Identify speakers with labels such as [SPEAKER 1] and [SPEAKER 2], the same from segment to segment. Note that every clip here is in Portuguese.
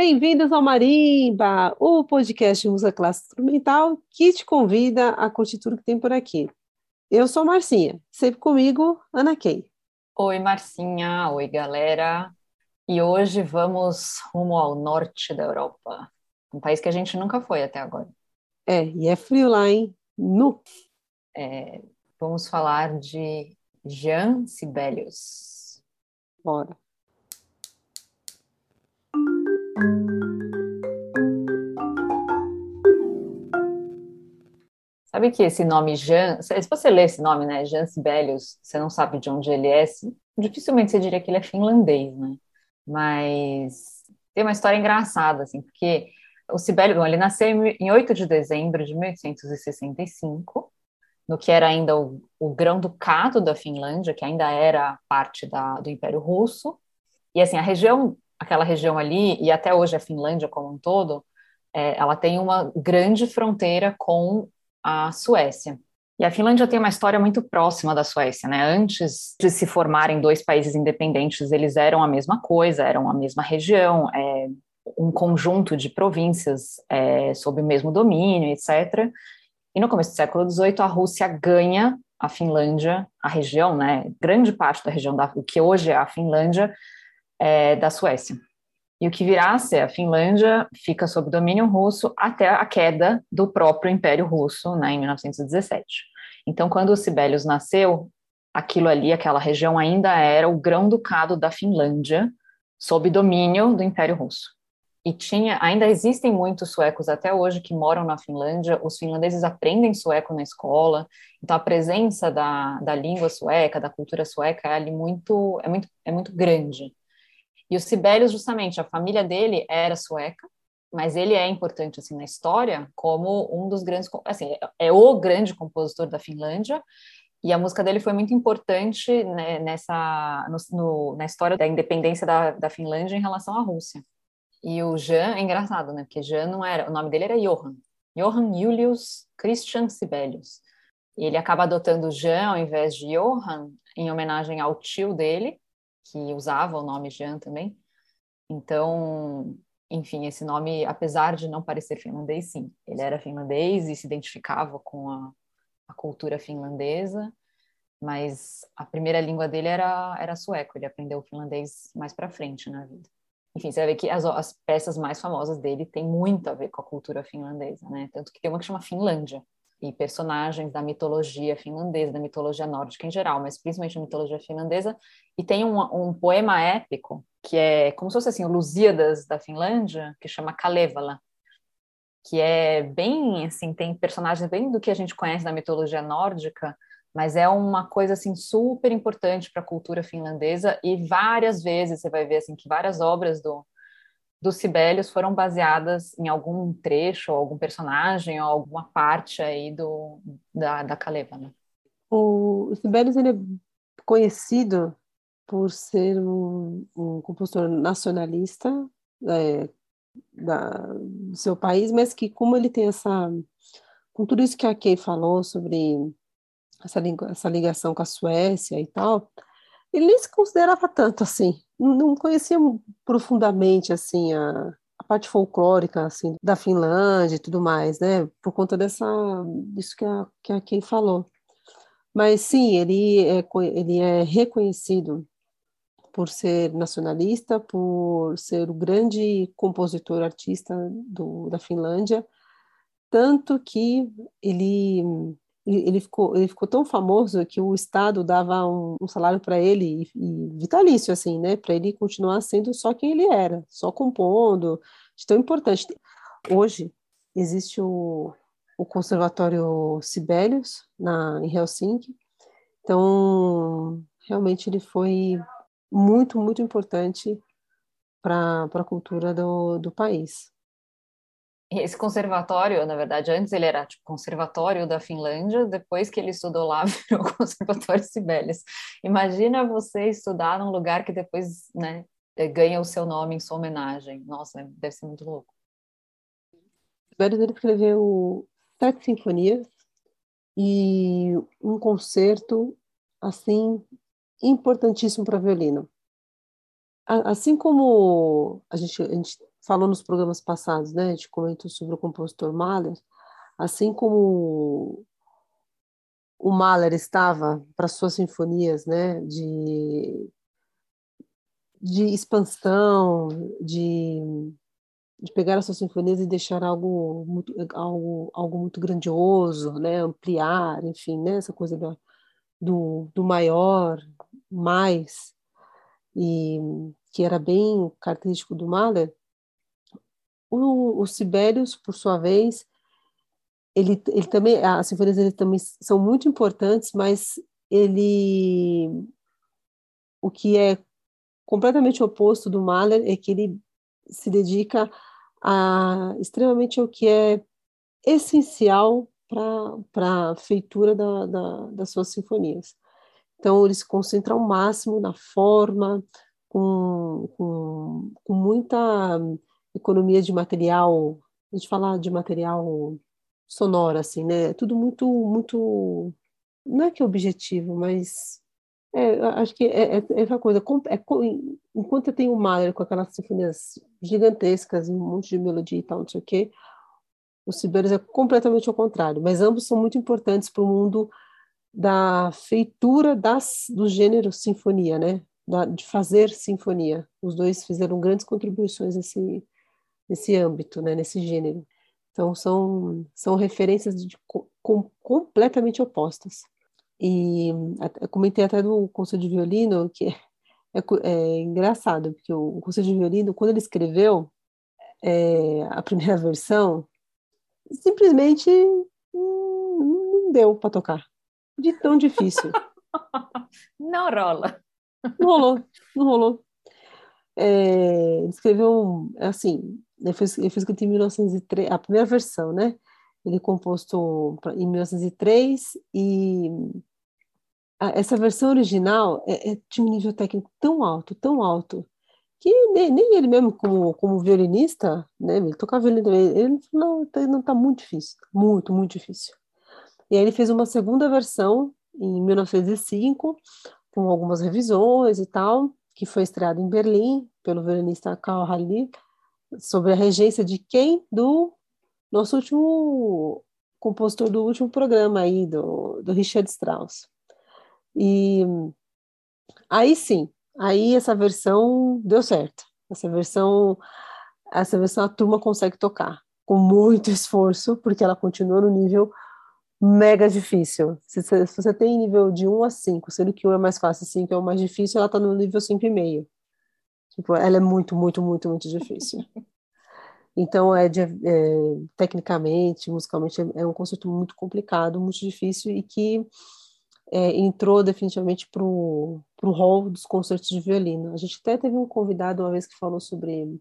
[SPEAKER 1] Bem-vindos ao Marimba, o podcast de música clássica instrumental que te convida a curtir tudo que tem por aqui. Eu sou Marcinha, sempre comigo, Ana Kay.
[SPEAKER 2] Oi, Marcinha. Oi, galera. E hoje vamos rumo ao norte da Europa, um país que a gente nunca foi até agora.
[SPEAKER 1] É, e é frio lá, hein? Nu.
[SPEAKER 2] É, vamos falar de Jean Sibelius.
[SPEAKER 1] Bora.
[SPEAKER 2] Sabe que esse nome Jean, se você lê esse nome, né, Jean Sibelius, você não sabe de onde ele é, dificilmente você diria que ele é finlandês, né? Mas tem uma história engraçada, assim, porque o Sibelius, ele nasceu em 8 de dezembro de 1865, no que era ainda o, o grão-ducado da Finlândia, que ainda era parte da, do Império Russo, e assim, a região, aquela região ali, e até hoje a Finlândia como um todo, é, ela tem uma grande fronteira com a Suécia. E a Finlândia tem uma história muito próxima da Suécia, né? Antes de se formarem dois países independentes, eles eram a mesma coisa, eram a mesma região, é, um conjunto de províncias é, sob o mesmo domínio, etc. E no começo do século XVIII, a Rússia ganha a Finlândia, a região, né? Grande parte da região da, que hoje é a Finlândia, é, da Suécia. E o que a ser a Finlândia fica sob domínio russo até a queda do próprio Império Russo, né, em 1917. Então, quando o Sibelius nasceu, aquilo ali, aquela região ainda era o grão-ducado da Finlândia, sob domínio do Império Russo. E tinha, ainda existem muitos suecos até hoje que moram na Finlândia, os finlandeses aprendem sueco na escola, então a presença da, da língua sueca, da cultura sueca é ali muito, é muito, é muito grande. E o Sibelius, justamente, a família dele era sueca, mas ele é importante assim na história como um dos grandes, assim, é o grande compositor da Finlândia. E a música dele foi muito importante né, nessa no, no, na história da independência da, da Finlândia em relação à Rússia. E o Jan é engraçado, né? Porque Jan não era, o nome dele era Johann. Johann Julius Christian Sibelius. E ele acaba adotando Jan ao invés de Johann em homenagem ao tio dele, que usava o nome Jean também. Então, enfim, esse nome, apesar de não parecer finlandês, sim, ele era finlandês e se identificava com a, a cultura finlandesa, mas a primeira língua dele era, era sueco, ele aprendeu finlandês mais para frente na vida. Enfim, você vai ver que as, as peças mais famosas dele têm muito a ver com a cultura finlandesa, né? Tanto que tem uma que chama Finlândia, e personagens da mitologia finlandesa, da mitologia nórdica em geral, mas principalmente da mitologia finlandesa. E tem um, um poema épico que é como se fosse assim o Lusíadas da Finlândia, que chama Kalevala, que é bem assim tem personagens bem do que a gente conhece da mitologia nórdica, mas é uma coisa assim super importante para a cultura finlandesa e várias vezes você vai ver assim que várias obras do dos Sibelius foram baseadas em algum trecho, ou algum personagem, ou alguma parte aí do, da, da né?
[SPEAKER 1] O Sibelius ele é conhecido por ser um, um compositor nacionalista é, da, do seu país, mas que como ele tem essa, com tudo isso que a Kay falou sobre essa, essa ligação com a Suécia e tal, ele nem se considerava tanto assim, não conhecia profundamente assim a, a parte folclórica assim da Finlândia e tudo mais, né? Por conta dessa disso que a que a Kay falou. Mas sim, ele é ele é reconhecido por ser nacionalista, por ser o grande compositor artista do, da Finlândia, tanto que ele ele ficou, ele ficou tão famoso que o Estado dava um, um salário para ele, e, e, vitalício, assim, né, para ele continuar sendo só quem ele era, só compondo, de tão importante. Hoje existe o, o Conservatório Sibelius, na, em Helsinki, então realmente ele foi muito, muito importante para a cultura do, do país.
[SPEAKER 2] Esse conservatório, na verdade, antes ele era tipo conservatório da Finlândia, depois que ele estudou lá, virou conservatório Sibelius. Imagina você estudar num lugar que depois, né, ganha o seu nome em sua homenagem. Nossa, deve ser muito louco.
[SPEAKER 1] Sibelius ele escreveu sete sinfonias e um concerto assim importantíssimo para violino. Assim como a gente, a gente falou nos programas passados, né? A gente comentou sobre o compositor Mahler, assim como o Mahler estava para suas sinfonias, né? De de expansão, de, de pegar as suas sinfonias e deixar algo muito, algo, algo muito grandioso, né? ampliar, enfim, né? essa coisa do, do, do maior, mais, e que era bem característico do Mahler, o, o Sibelius, por sua vez, ele, ele também, as sinfonias dele também são muito importantes, mas ele, o que é completamente oposto do Mahler é que ele se dedica a, extremamente ao que é essencial para a feitura da, da, das suas sinfonias. Então, ele se concentra ao máximo na forma, com, com, com muita economia de material, a gente fala de material sonoro, assim, né? Tudo muito, muito, não é que é objetivo, mas é, acho que é, é, é essa coisa. É, enquanto eu tenho o Mahler com aquelas sinfonias gigantescas, um monte de melodia e tal, não sei o quê, o Sibelius é completamente ao contrário. Mas ambos são muito importantes para o mundo da feitura das, do gênero sinfonia, né? Da, de fazer sinfonia. Os dois fizeram grandes contribuições nesse, nesse âmbito, né? Nesse gênero. Então são são referências de, com, completamente opostas. E eu comentei até do concerto de violino, que é, é engraçado, porque o, concerto de violino, quando ele escreveu é, a primeira versão, simplesmente não deu para tocar. De tão difícil.
[SPEAKER 2] não rola.
[SPEAKER 1] Não rolou, não rolou. É, ele escreveu, assim, ele fez, ele fez em 1903, a primeira versão, né? Ele composto em 1903 e essa versão original é, é, de um nível técnico tão alto, tão alto, que nem, nem ele mesmo, como, como violinista, né, ele tocava violino ele não, tá, não está muito difícil, muito, muito difícil. E aí ele fez uma segunda versão em 1905, com algumas revisões e tal, que foi estreado em Berlim pelo violinista Karl Halli, sobre a regência de quem? Do nosso último compositor do último programa aí, do, do Richard Strauss. E aí sim, aí essa versão deu certo. Essa versão, essa versão a turma consegue tocar com muito esforço, porque ela continua no nível mega difícil. Se, se, você tem nível de 1 a 5, sendo que 1 é mais fácil e 5 é o mais difícil, ela está no nível 5,5. Tipo, ela é muito, muito, muito, muito difícil. Então, é, de, é, tecnicamente, musicalmente, é, é um conceito muito complicado, muito difícil e que é, entrou definitivamente para o rol dos concertos de violino. A gente até teve um convidado uma vez que falou sobre,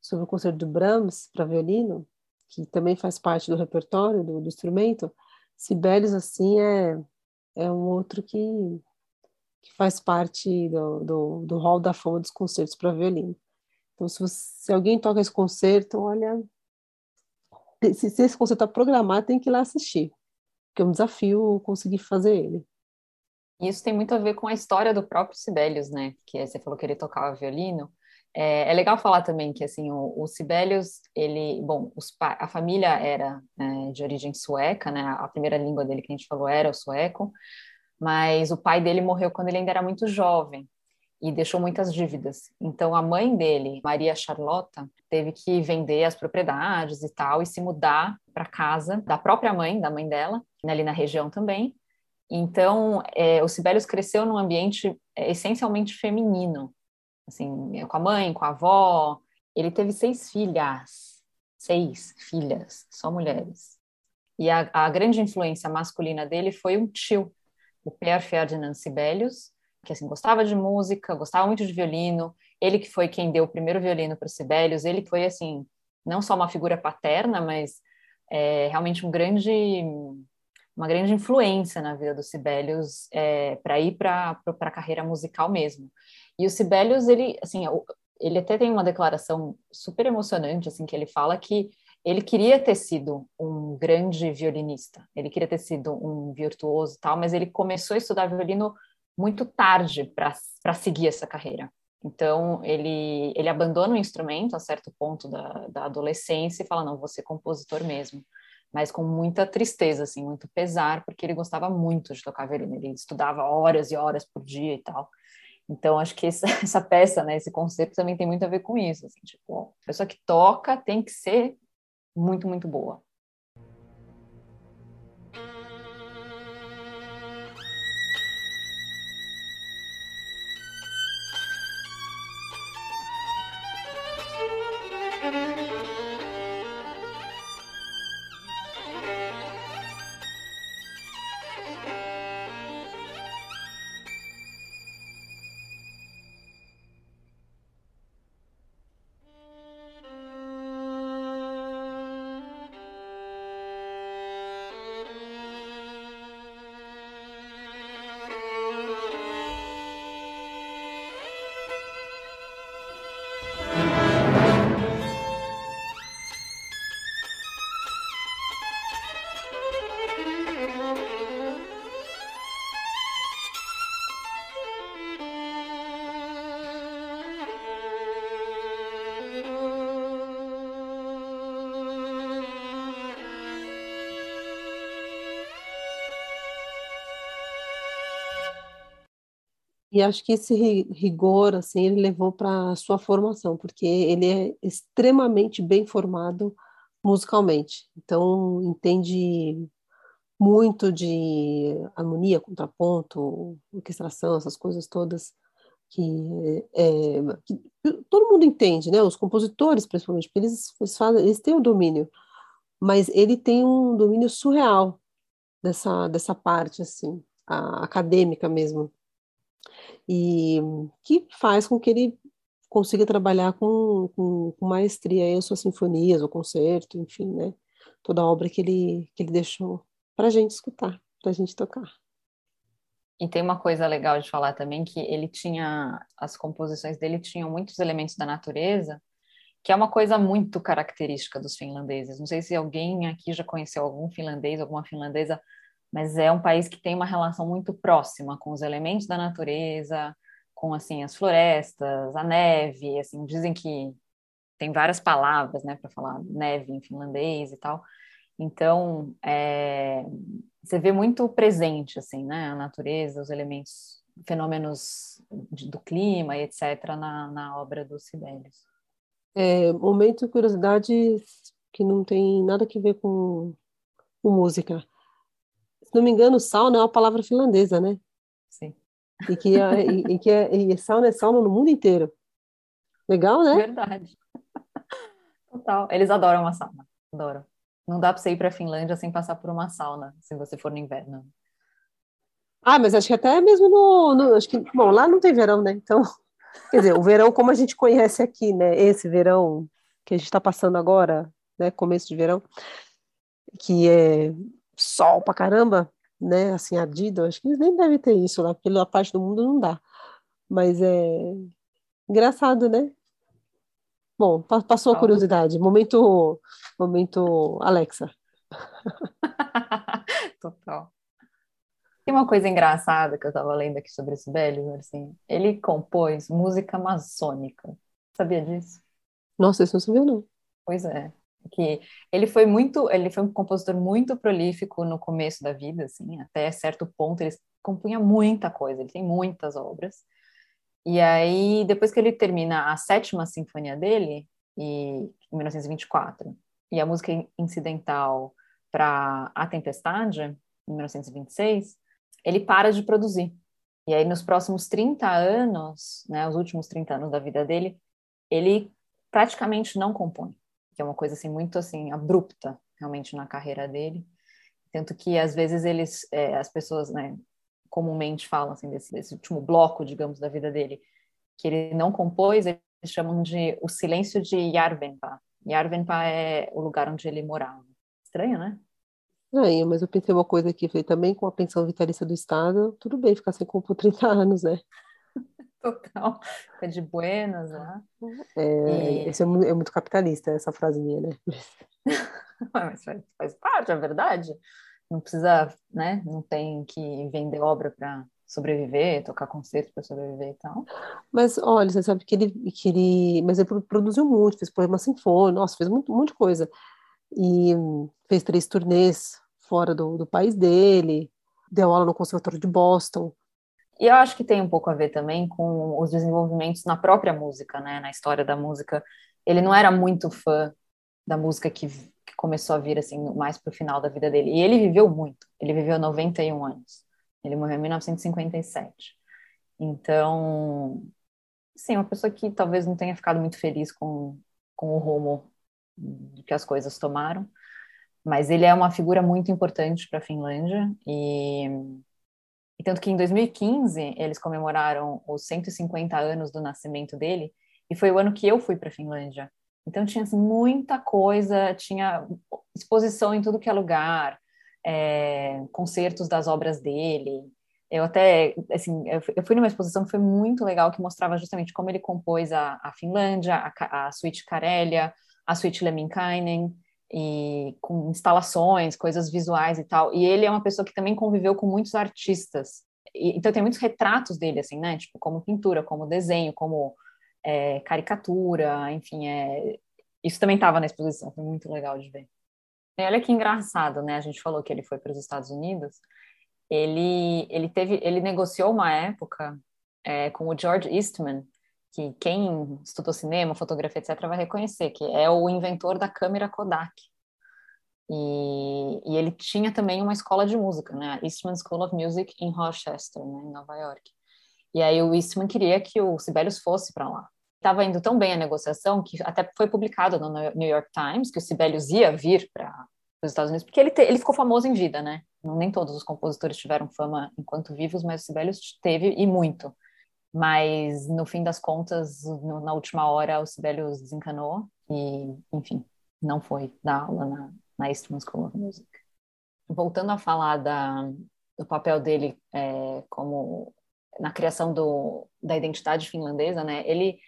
[SPEAKER 1] sobre o concerto do Brahms para violino, que também faz parte do repertório do, do instrumento. Sibelius, assim, é, é um outro que, que faz parte do, do, do hall da fama dos concertos para violino. Então, se, você, se alguém toca esse concerto, olha, se, se esse concerto está programado, tem que ir lá assistir que é um desafio conseguir fazer ele.
[SPEAKER 2] Isso tem muito a ver com a história do próprio Sibelius, né? Que você falou que ele tocava violino. É, é legal falar também que assim o, o Sibelius, ele, bom, os, a família era é, de origem sueca, né? A primeira língua dele que a gente falou era o sueco, mas o pai dele morreu quando ele ainda era muito jovem e deixou muitas dívidas. Então a mãe dele, Maria Charlotta, teve que vender as propriedades e tal e se mudar para casa da própria mãe, da mãe dela, ali na região também. Então, é, o Sibelius cresceu num ambiente é, essencialmente feminino, assim, com a mãe, com a avó. Ele teve seis filhas, seis filhas, só mulheres. E a, a grande influência masculina dele foi um tio, o Per Ferdinand Sibelius, que assim gostava de música, gostava muito de violino. Ele que foi quem deu o primeiro violino para Sibelius. Ele foi assim não só uma figura paterna, mas é, realmente um grande uma grande influência na vida do Sibelius é, para ir para a carreira musical mesmo. E o Sibelius, ele, assim, ele até tem uma declaração super emocionante, assim, que ele fala que ele queria ter sido um grande violinista, ele queria ter sido um virtuoso tal, mas ele começou a estudar violino muito tarde para seguir essa carreira. Então, ele, ele abandona o instrumento a certo ponto da, da adolescência e fala, não, vou ser compositor mesmo. Mas com muita tristeza, assim, muito pesar, porque ele gostava muito de tocar violino. Ele estudava horas e horas por dia e tal. Então, acho que essa, essa peça, né, esse conceito também tem muito a ver com isso. Assim, tipo, a pessoa que toca tem que ser muito, muito boa.
[SPEAKER 1] E acho que esse rigor, assim, ele levou para a sua formação, porque ele é extremamente bem formado musicalmente. Então, entende muito de harmonia, contraponto, orquestração, essas coisas todas que, é, que todo mundo entende, né? Os compositores, principalmente, porque eles, eles, fazem, eles têm o domínio, mas ele tem um domínio surreal dessa, dessa parte, assim, acadêmica mesmo e que faz com que ele consiga trabalhar com, com, com maestria as suas sinfonias, o concerto, enfim, né? Toda a obra que ele, que ele deixou para a gente escutar, para a gente tocar.
[SPEAKER 2] E tem uma coisa legal de falar também que ele tinha as composições dele tinham muitos elementos da natureza, que é uma coisa muito característica dos finlandeses. Não sei se alguém aqui já conheceu algum finlandês, alguma finlandesa mas é um país que tem uma relação muito próxima com os elementos da natureza, com assim as florestas, a neve, assim dizem que tem várias palavras, né, para falar neve em finlandês e tal. Então, é, você vê muito presente assim, né, a natureza, os elementos, fenômenos de, do clima etc na, na obra dos Sibelius.
[SPEAKER 1] É, momento curiosidade que não tem nada a ver com, com música não me engano, sauna é uma palavra finlandesa, né?
[SPEAKER 2] Sim.
[SPEAKER 1] E que, é, e, e que é, e sauna é sauna no mundo inteiro. Legal, né?
[SPEAKER 2] Verdade. Total. Eles adoram uma sauna. Adoram. Não dá para você ir para a Finlândia sem passar por uma sauna, se você for no inverno.
[SPEAKER 1] Ah, mas acho que até mesmo no, no, acho que bom, lá não tem verão, né? Então, quer dizer, o verão como a gente conhece aqui, né? Esse verão que a gente está passando agora, né? Começo de verão, que é sol pra caramba, né, assim, ardido, acho que eles nem devem ter isso lá, porque na parte do mundo não dá. Mas é engraçado, né? Bom, passou a curiosidade. Momento, momento Alexa.
[SPEAKER 2] Total. Tem uma coisa engraçada que eu estava lendo aqui sobre esse velho, assim, ele compôs música maçônica. Sabia disso?
[SPEAKER 1] Nossa, isso não sabia não.
[SPEAKER 2] Pois é que ele foi muito, ele foi um compositor muito prolífico no começo da vida, assim, até certo ponto ele compunha muita coisa, ele tem muitas obras. E aí, depois que ele termina a sétima sinfonia dele, e, em 1924, e a música incidental para A Tempestade, em 1926, ele para de produzir. E aí, nos próximos 30 anos, né, os últimos 30 anos da vida dele, ele praticamente não compõe que é uma coisa assim muito assim abrupta realmente na carreira dele. Tanto que às vezes eles é, as pessoas né comumente falam assim desse, desse, último bloco digamos da vida dele que ele não compôs eles chamam de o silêncio de Yarvenpa. Yarvenpa é o lugar onde ele morava. Estranho né?
[SPEAKER 1] Estranho, mas eu pensei uma coisa aqui, falei, também com a pensão vitalícia do Estado, tudo bem ficar sem compor 30 anos, né?
[SPEAKER 2] Total. É de buenas,
[SPEAKER 1] né? É, e... Isso é muito, é muito, capitalista, essa frase minha, né?
[SPEAKER 2] Mas faz, faz parte, é verdade. Não precisa, né? Não tem que vender obra para sobreviver, tocar concertos para sobreviver e tal.
[SPEAKER 1] Mas olha, você sabe que ele, que ele, mas ele produziu muito, fez poema sinfônico, nossa, fez muito, um monte de coisa e fez três turnês fora do, do país dele, deu aula no Conservatório de Boston.
[SPEAKER 2] E eu acho que tem um pouco a ver também com os desenvolvimentos na própria música, né, na história da música. Ele não era muito fã da música que, que começou a vir assim mais para o final da vida dele. E ele viveu muito. Ele viveu 91 anos. Ele morreu em 1957. Então, sim, uma pessoa que talvez não tenha ficado muito feliz com, com o rumo que as coisas tomaram, mas ele é uma figura muito importante para a Finlândia e, e tanto que em 2015 eles comemoraram os 150 anos do nascimento dele e foi o ano que eu fui para a Finlândia. Então tinha assim, muita coisa, tinha exposição em tudo que é lugar, é, concertos das obras dele. Eu até, assim, eu fui numa exposição que foi muito legal, que mostrava justamente como ele compôs a, a Finlândia, a, a suíte Karelia, a suíte Lemminkainen, e com instalações, coisas visuais e tal. E ele é uma pessoa que também conviveu com muitos artistas. E, então tem muitos retratos dele, assim, né? Tipo, como pintura, como desenho, como é, caricatura, enfim, é... isso também estava na exposição, foi muito legal de ver. E olha que engraçado, né? A gente falou que ele foi para os Estados Unidos. Ele, ele teve, ele negociou uma época é, com o George Eastman, que quem estudou cinema, fotografia, etc., vai reconhecer, que é o inventor da câmera Kodak. E, e, ele tinha também uma escola de música, né? Eastman School of Music em Rochester, né, em Nova York. E aí o Eastman queria que o Sibelius fosse para lá estava indo tão bem a negociação que até foi publicado no New York Times que o Sibelius ia vir para os Estados Unidos, porque ele, te, ele ficou famoso em vida, né? Nem todos os compositores tiveram fama enquanto vivos, mas o Sibelius teve e muito. Mas no fim das contas, no, na última hora, o Sibelius desencanou e, enfim, não foi dar aula na, na Eastman School of Music. Voltando a falar da, do papel dele é, como na criação do, da identidade finlandesa, né? Ele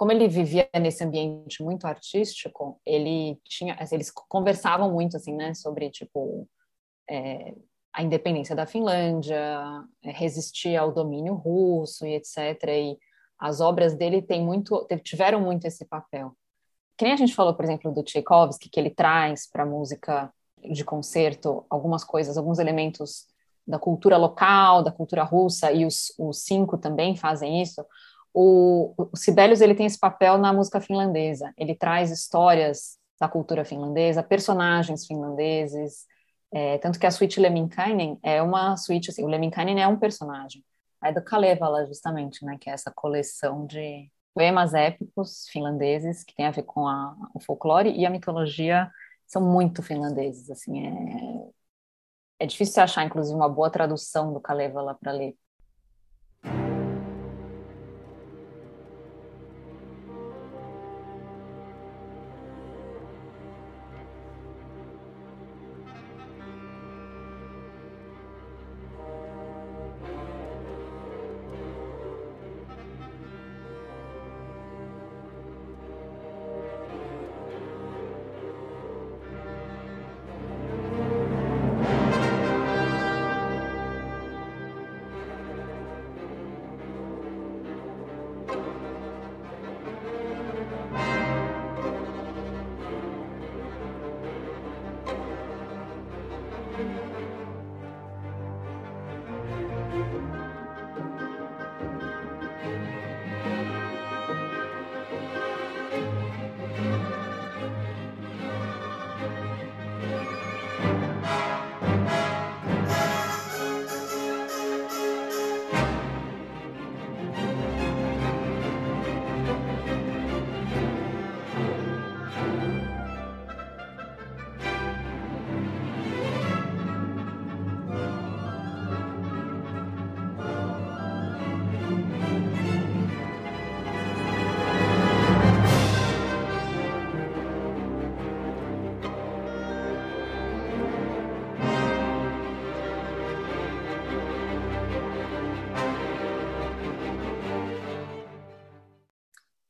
[SPEAKER 2] como ele vivia nesse ambiente muito artístico, ele tinha, eles conversavam muito assim, né, sobre tipo é, a independência da Finlândia, é, resistir ao domínio russo e etc. E as obras dele têm muito, tiveram muito esse papel. Que nem a gente falou, por exemplo, do Tchaikovsky, que ele traz para a música de concerto algumas coisas, alguns elementos da cultura local, da cultura russa, e os, os cinco também fazem isso o, o Sibelius ele tem esse papel na música finlandesa. Ele traz histórias da cultura finlandesa, personagens finlandeses, é, tanto que a suíte Lemminkainen é uma suíte, assim, o Lemminkainen é um personagem. É do Kalevala, justamente, né, que é essa coleção de poemas épicos finlandeses que tem a ver com a, o folclore e a mitologia são muito finlandeses, assim, é, é difícil achar, inclusive, uma boa tradução do Kalevala para ler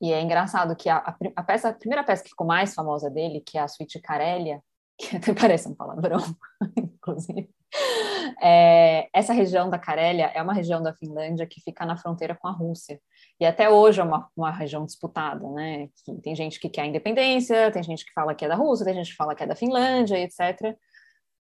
[SPEAKER 2] E é engraçado que a, a, peça, a primeira peça que ficou mais famosa dele, que é a Suite Karelia, que até parece um palavrão, inclusive. É, essa região da Carélia é uma região da Finlândia que fica na fronteira com a Rússia. E até hoje é uma, uma região disputada, né? Que tem gente que quer a independência, tem gente que fala que é da Rússia, tem gente que fala que é da Finlândia, etc.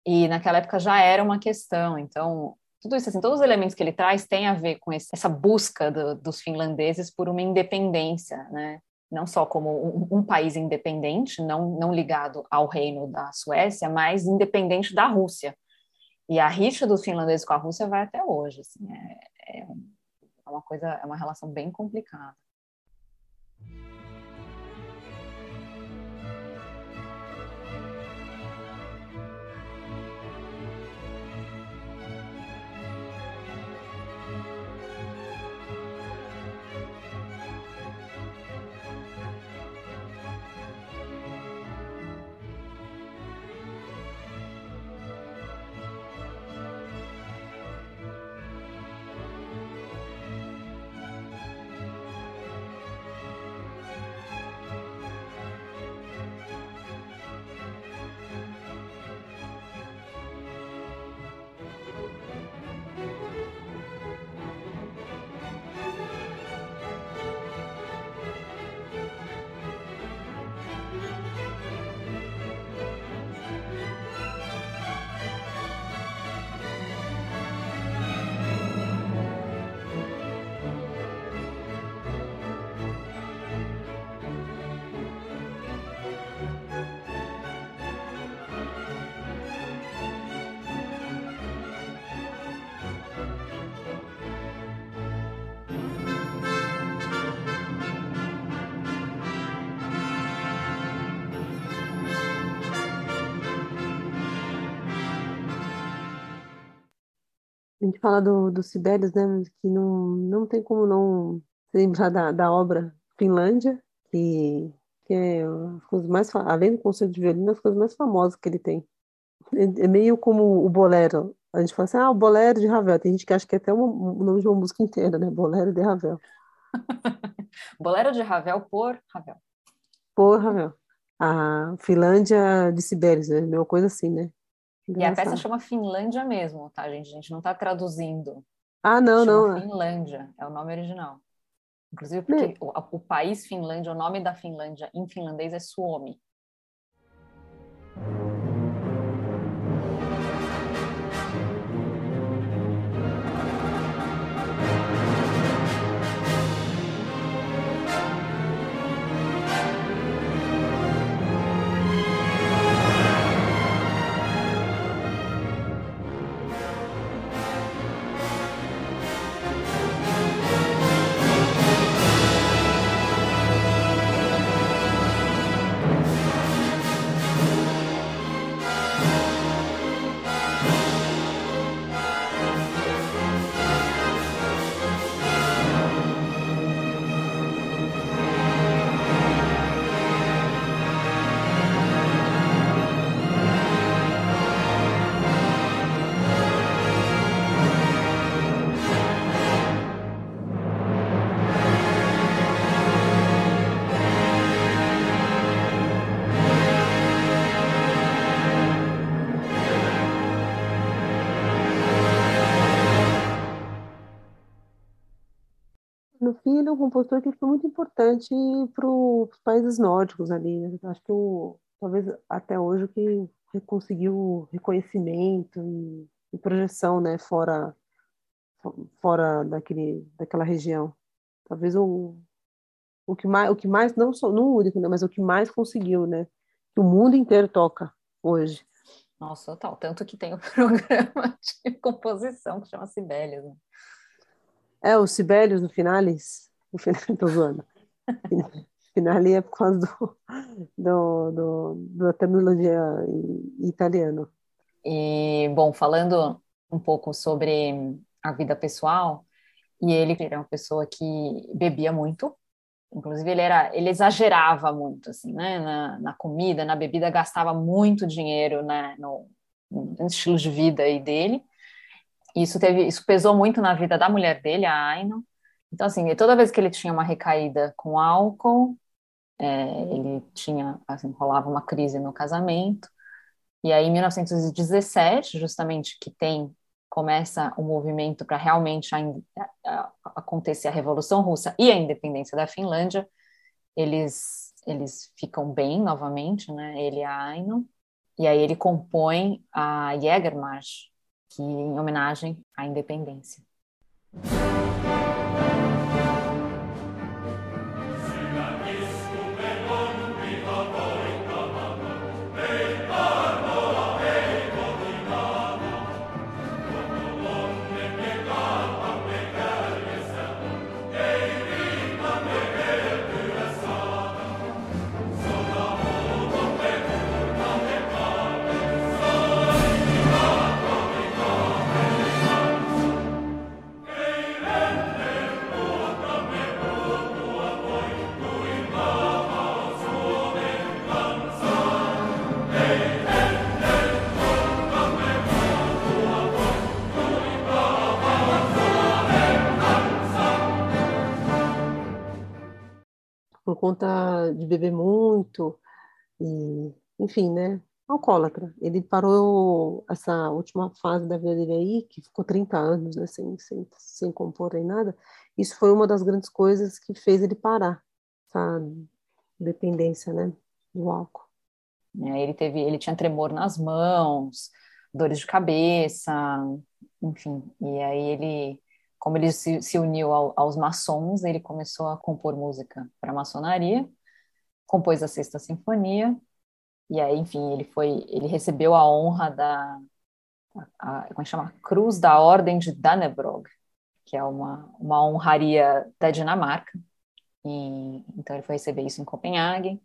[SPEAKER 2] E naquela época já era uma questão. Então, tudo isso, assim, todos os elementos que ele traz têm a ver com esse, essa busca do, dos finlandeses por uma independência, né? Não só como um, um, país independente, não, não ligado ao reino da Suécia, mas independente da Rússia. E a rixa dos finlandeses com a Rússia vai até hoje. Assim, é, é uma coisa, é uma relação bem complicada.
[SPEAKER 1] A gente fala do, do Sibelius, né? Que não, não tem como não lembrar da, da obra Finlândia, que, que é as coisas mais, além do concerto de violino, as coisas mais famosas que ele tem. É, é meio como o bolero. A gente fala assim, ah, o bolero de Ravel. Tem gente que acha que é até o nome de uma música inteira, né? Bolero de Ravel.
[SPEAKER 2] bolero de Ravel por Ravel.
[SPEAKER 1] Por Ravel. A Finlândia de Sibelius, é uma coisa assim, né?
[SPEAKER 2] E a peça chama Finlândia mesmo, tá, gente? A gente não está traduzindo.
[SPEAKER 1] Ah, não, não.
[SPEAKER 2] É. Finlândia, é o nome original. Inclusive porque o, o, país Finlândia, o nome da Finlândia em finlandês é Suomi.
[SPEAKER 1] Um compositor que foi muito importante para os países nórdicos ali. Né? Acho que o, talvez até hoje o que conseguiu reconhecimento e, e, projeção, né, fora fora daquele daquela região. Talvez o o que mais o que mais não só não único, né, mas o que mais conseguiu, né, que o mundo inteiro toca hoje.
[SPEAKER 2] Nossa, total. Tanto que tem um programa de composição que chama Sibelius. Né?
[SPEAKER 1] É, o Sibelius no Finales. No final, tô zoando. Finale é por causa do, do, do, da terminologia em italiano.
[SPEAKER 2] E, bom, falando um pouco sobre a vida pessoal, e ele era uma pessoa que bebia muito, inclusive ele era, ele exagerava muito, assim, né, na, na comida, na bebida, gastava muito dinheiro, né, no, no estilo de vida aí dele, isso teve, isso pesou muito na vida da mulher dele, a Aino. Então, assim, toda vez que ele tinha uma recaída com álcool, é, ele tinha, assim, rolava uma crise no casamento. E aí, em 1917, justamente que tem começa o um movimento para realmente a, a, acontecer a Revolução Russa e a independência da Finlândia, eles eles ficam bem novamente, né? Ele e a Aino, e aí ele compõe a Jägermarsch, que em homenagem à independência.
[SPEAKER 1] Conta de beber muito, e, enfim, né? Alcoólatra. Ele parou essa última fase da vida dele aí, que ficou 30 anos, né, sem, sem, sem compor nem nada. Isso foi uma das grandes coisas que fez ele parar, essa dependência, né, do álcool.
[SPEAKER 2] É, ele teve, ele tinha tremor nas mãos, dores de cabeça, enfim. E aí ele como ele se, se uniu ao, aos maçons, ele começou a compor música para maçonaria, compôs a Sexta Sinfonia, e aí, enfim, ele foi, ele recebeu a honra da, a, a, como é chama? Cruz da Ordem de Dannebrog, que é uma, uma honraria da Dinamarca, e, então ele foi receber isso em Copenhague,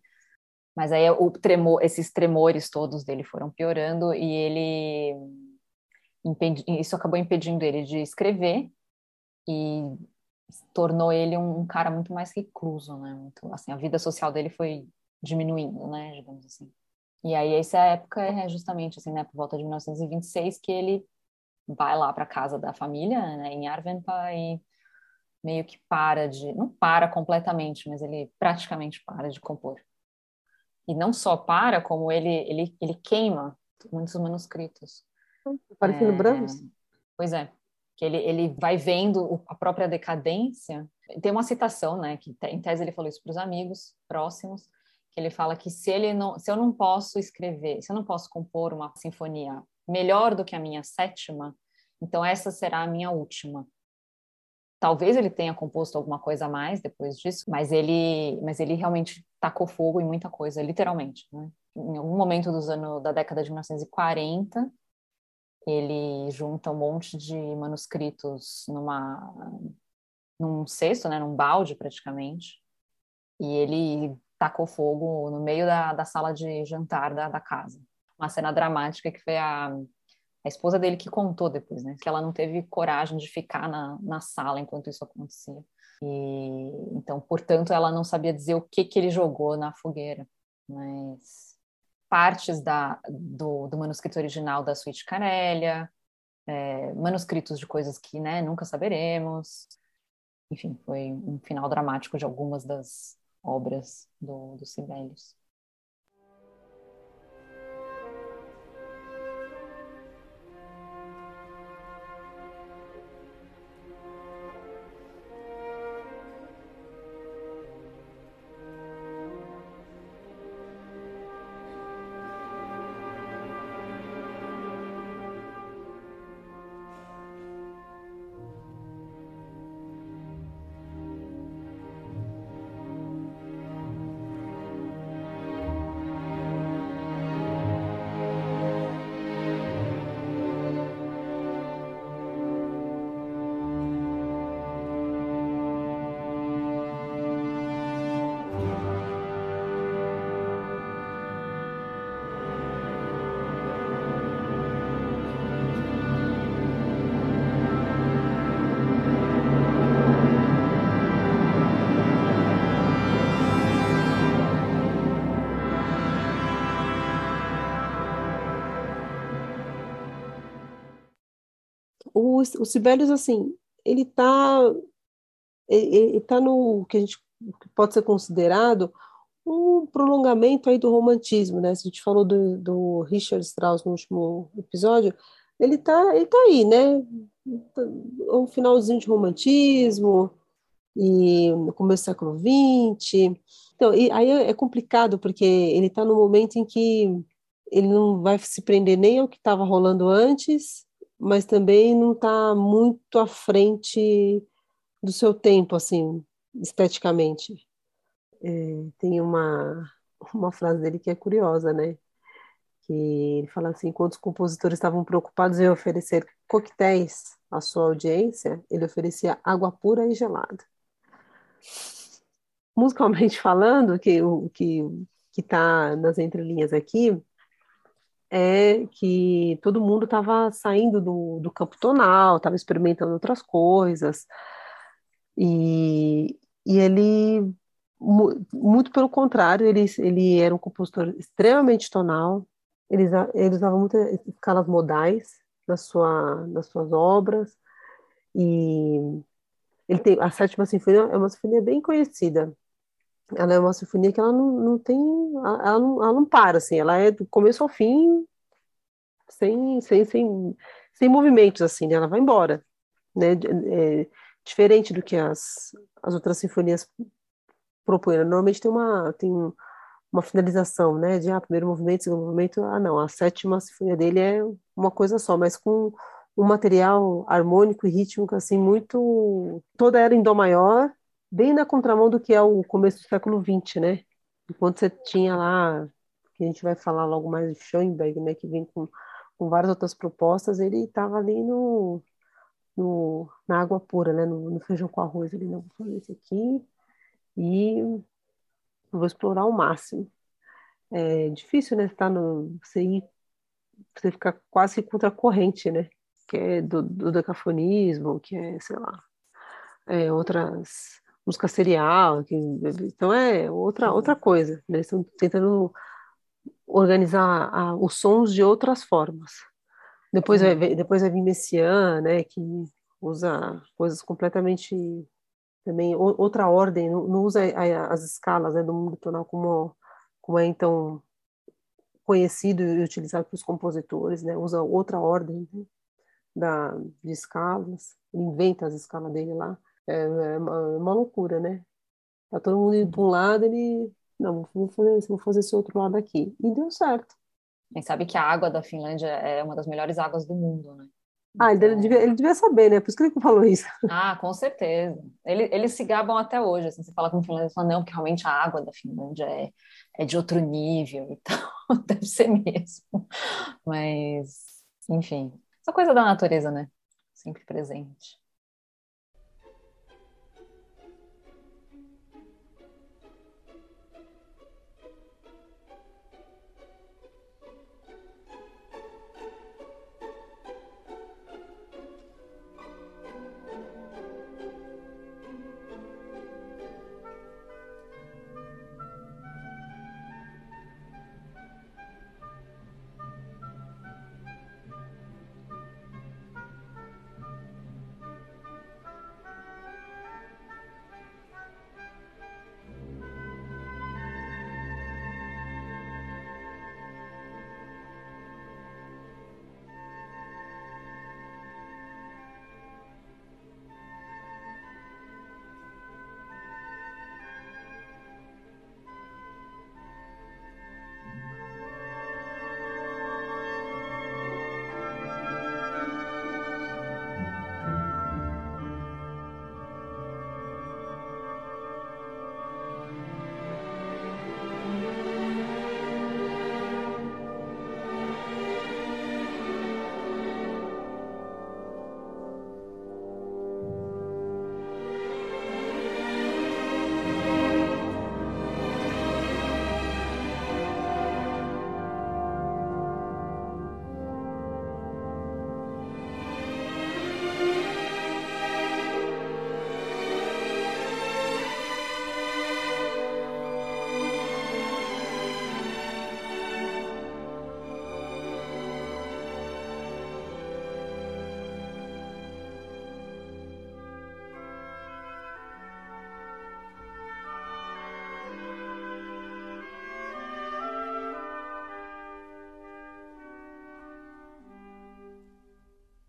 [SPEAKER 2] mas aí o tremor, esses tremores todos dele foram piorando e ele isso acabou impedindo ele de escrever e tornou ele um, cara muito mais recluso, né? Muito, assim, a vida social dele foi diminuindo, né, digamos assim. E aí essa época é justamente assim, né, por volta de 1926 que ele vai lá para casa da família, né, em Arvenpa e meio que para de, não para completamente, mas ele praticamente para de compor. E não só para, como ele ele ele queima muitos manuscritos.
[SPEAKER 1] Parecendo é?
[SPEAKER 2] Pois é que ele, ele vai vendo a própria decadência. Tem uma citação, né, que em tese ele falou isso para os amigos próximos, que ele fala que se ele não, se eu não posso escrever, se eu não posso compor uma sinfonia melhor do que a minha sétima, então essa será a minha última. Talvez ele tenha composto alguma coisa a mais depois disso, mas ele, mas ele realmente tacou fogo em muita coisa, literalmente. Né? Em algum momento dos anos da década de 1940, ele junta um monte de manuscritos numa num cesto, né, num balde praticamente, e ele tacou fogo no meio da, da sala de jantar da, da casa. Uma cena dramática que foi a, a esposa dele que contou depois, né, que ela não teve coragem de ficar na, na sala enquanto isso acontecia. E então, portanto, ela não sabia dizer o que que ele jogou na fogueira, mas partes da, do, do manuscrito original da Suíte Canélia, é, manuscritos de coisas que né, nunca saberemos. Enfim, foi um final dramático de algumas das obras do, do Sibelius.
[SPEAKER 1] O, Sibelius, assim, ele está ele, tá no que a gente pode ser considerado um prolongamento aí do romantismo, né? A gente falou do, do Richard Strauss no último episódio, ele tá, ele tá aí, né? Um finalzinho de romantismo e no começo do século XX. Então, aí é complicado porque ele está no momento em que ele não vai se prender nem ao que estava rolando antes, mas também não está muito à frente do seu tempo, assim, esteticamente. É, tem uma, uma frase dele que é curiosa, né? Que ele fala assim: quando os compositores estavam preocupados em oferecer coquetéis à sua audiência, ele oferecia água pura e gelada. Musicalmente falando, que o que que está nas entrelinhas aqui é que todo mundo estava saindo do, do campo tonal, estava experimentando outras coisas, e, e ele muito pelo contrário, ele, ele era um compositor extremamente tonal, ele, ele usava muitas escalas modais na sua, nas suas obras, e ele tem, a Sétima Sinfonia é uma sinfonia bem conhecida, ela é uma sinfonia que ela não, não tem, ela não, ela não para, assim, ela é do começo ao fim, sem, sem, sem, sem movimentos, assim, né? ela vai embora, né, é, diferente do que as, as outras sinfonias propõe. Normalmente tem uma, tem uma finalização, né? De ah, primeiro movimento, segundo movimento. Ah, não, a sétima sinfonia dele é uma coisa só, mas com um material harmônico e rítmico assim muito toda era em dó maior, bem na contramão do que é o começo do século XX, né? Enquanto você tinha lá, que a gente vai falar logo mais de Schoenberg, né, que vem com, com várias outras propostas, ele estava ali no, no, na água pura, né, no, no feijão com arroz, ele não vou fazer esse aqui, e vou explorar ao máximo. É difícil, né, estar no, você ir, você ficar quase contra a corrente, né, que é do, do decafonismo, que é, sei lá, é, outras música serial, que, então é outra outra coisa, né? Eles estão tentando organizar a, os sons de outras formas. Depois vai, depois vai vir Messiaen, né, que usa coisas completamente também outra ordem, não, usa as escalas né, do mundo tonal como, como é então conhecido e utilizado pelos compositores, né? Usa outra ordem né, da, de escalas, ele inventa as escalas dele lá. É, é, uma, é uma loucura, né? Tá todo mundo indo para um lado, ele não, vou fazer, vou fazer esse outro lado aqui. E deu certo.
[SPEAKER 2] A gente sabe que a água da Finlândia é uma das melhores águas do mundo, né?
[SPEAKER 1] Ah, ele, então... devia, ele devia saber, né? Por isso que ele falou isso.
[SPEAKER 2] Ah, com certeza. Ele, eles se gabam até hoje. Assim, você fala com o finlandês, fala, não, porque realmente a água da Finlândia é, é de outro nível e tal. Deve ser mesmo. Mas, enfim, essa coisa da natureza, né? Sempre presente.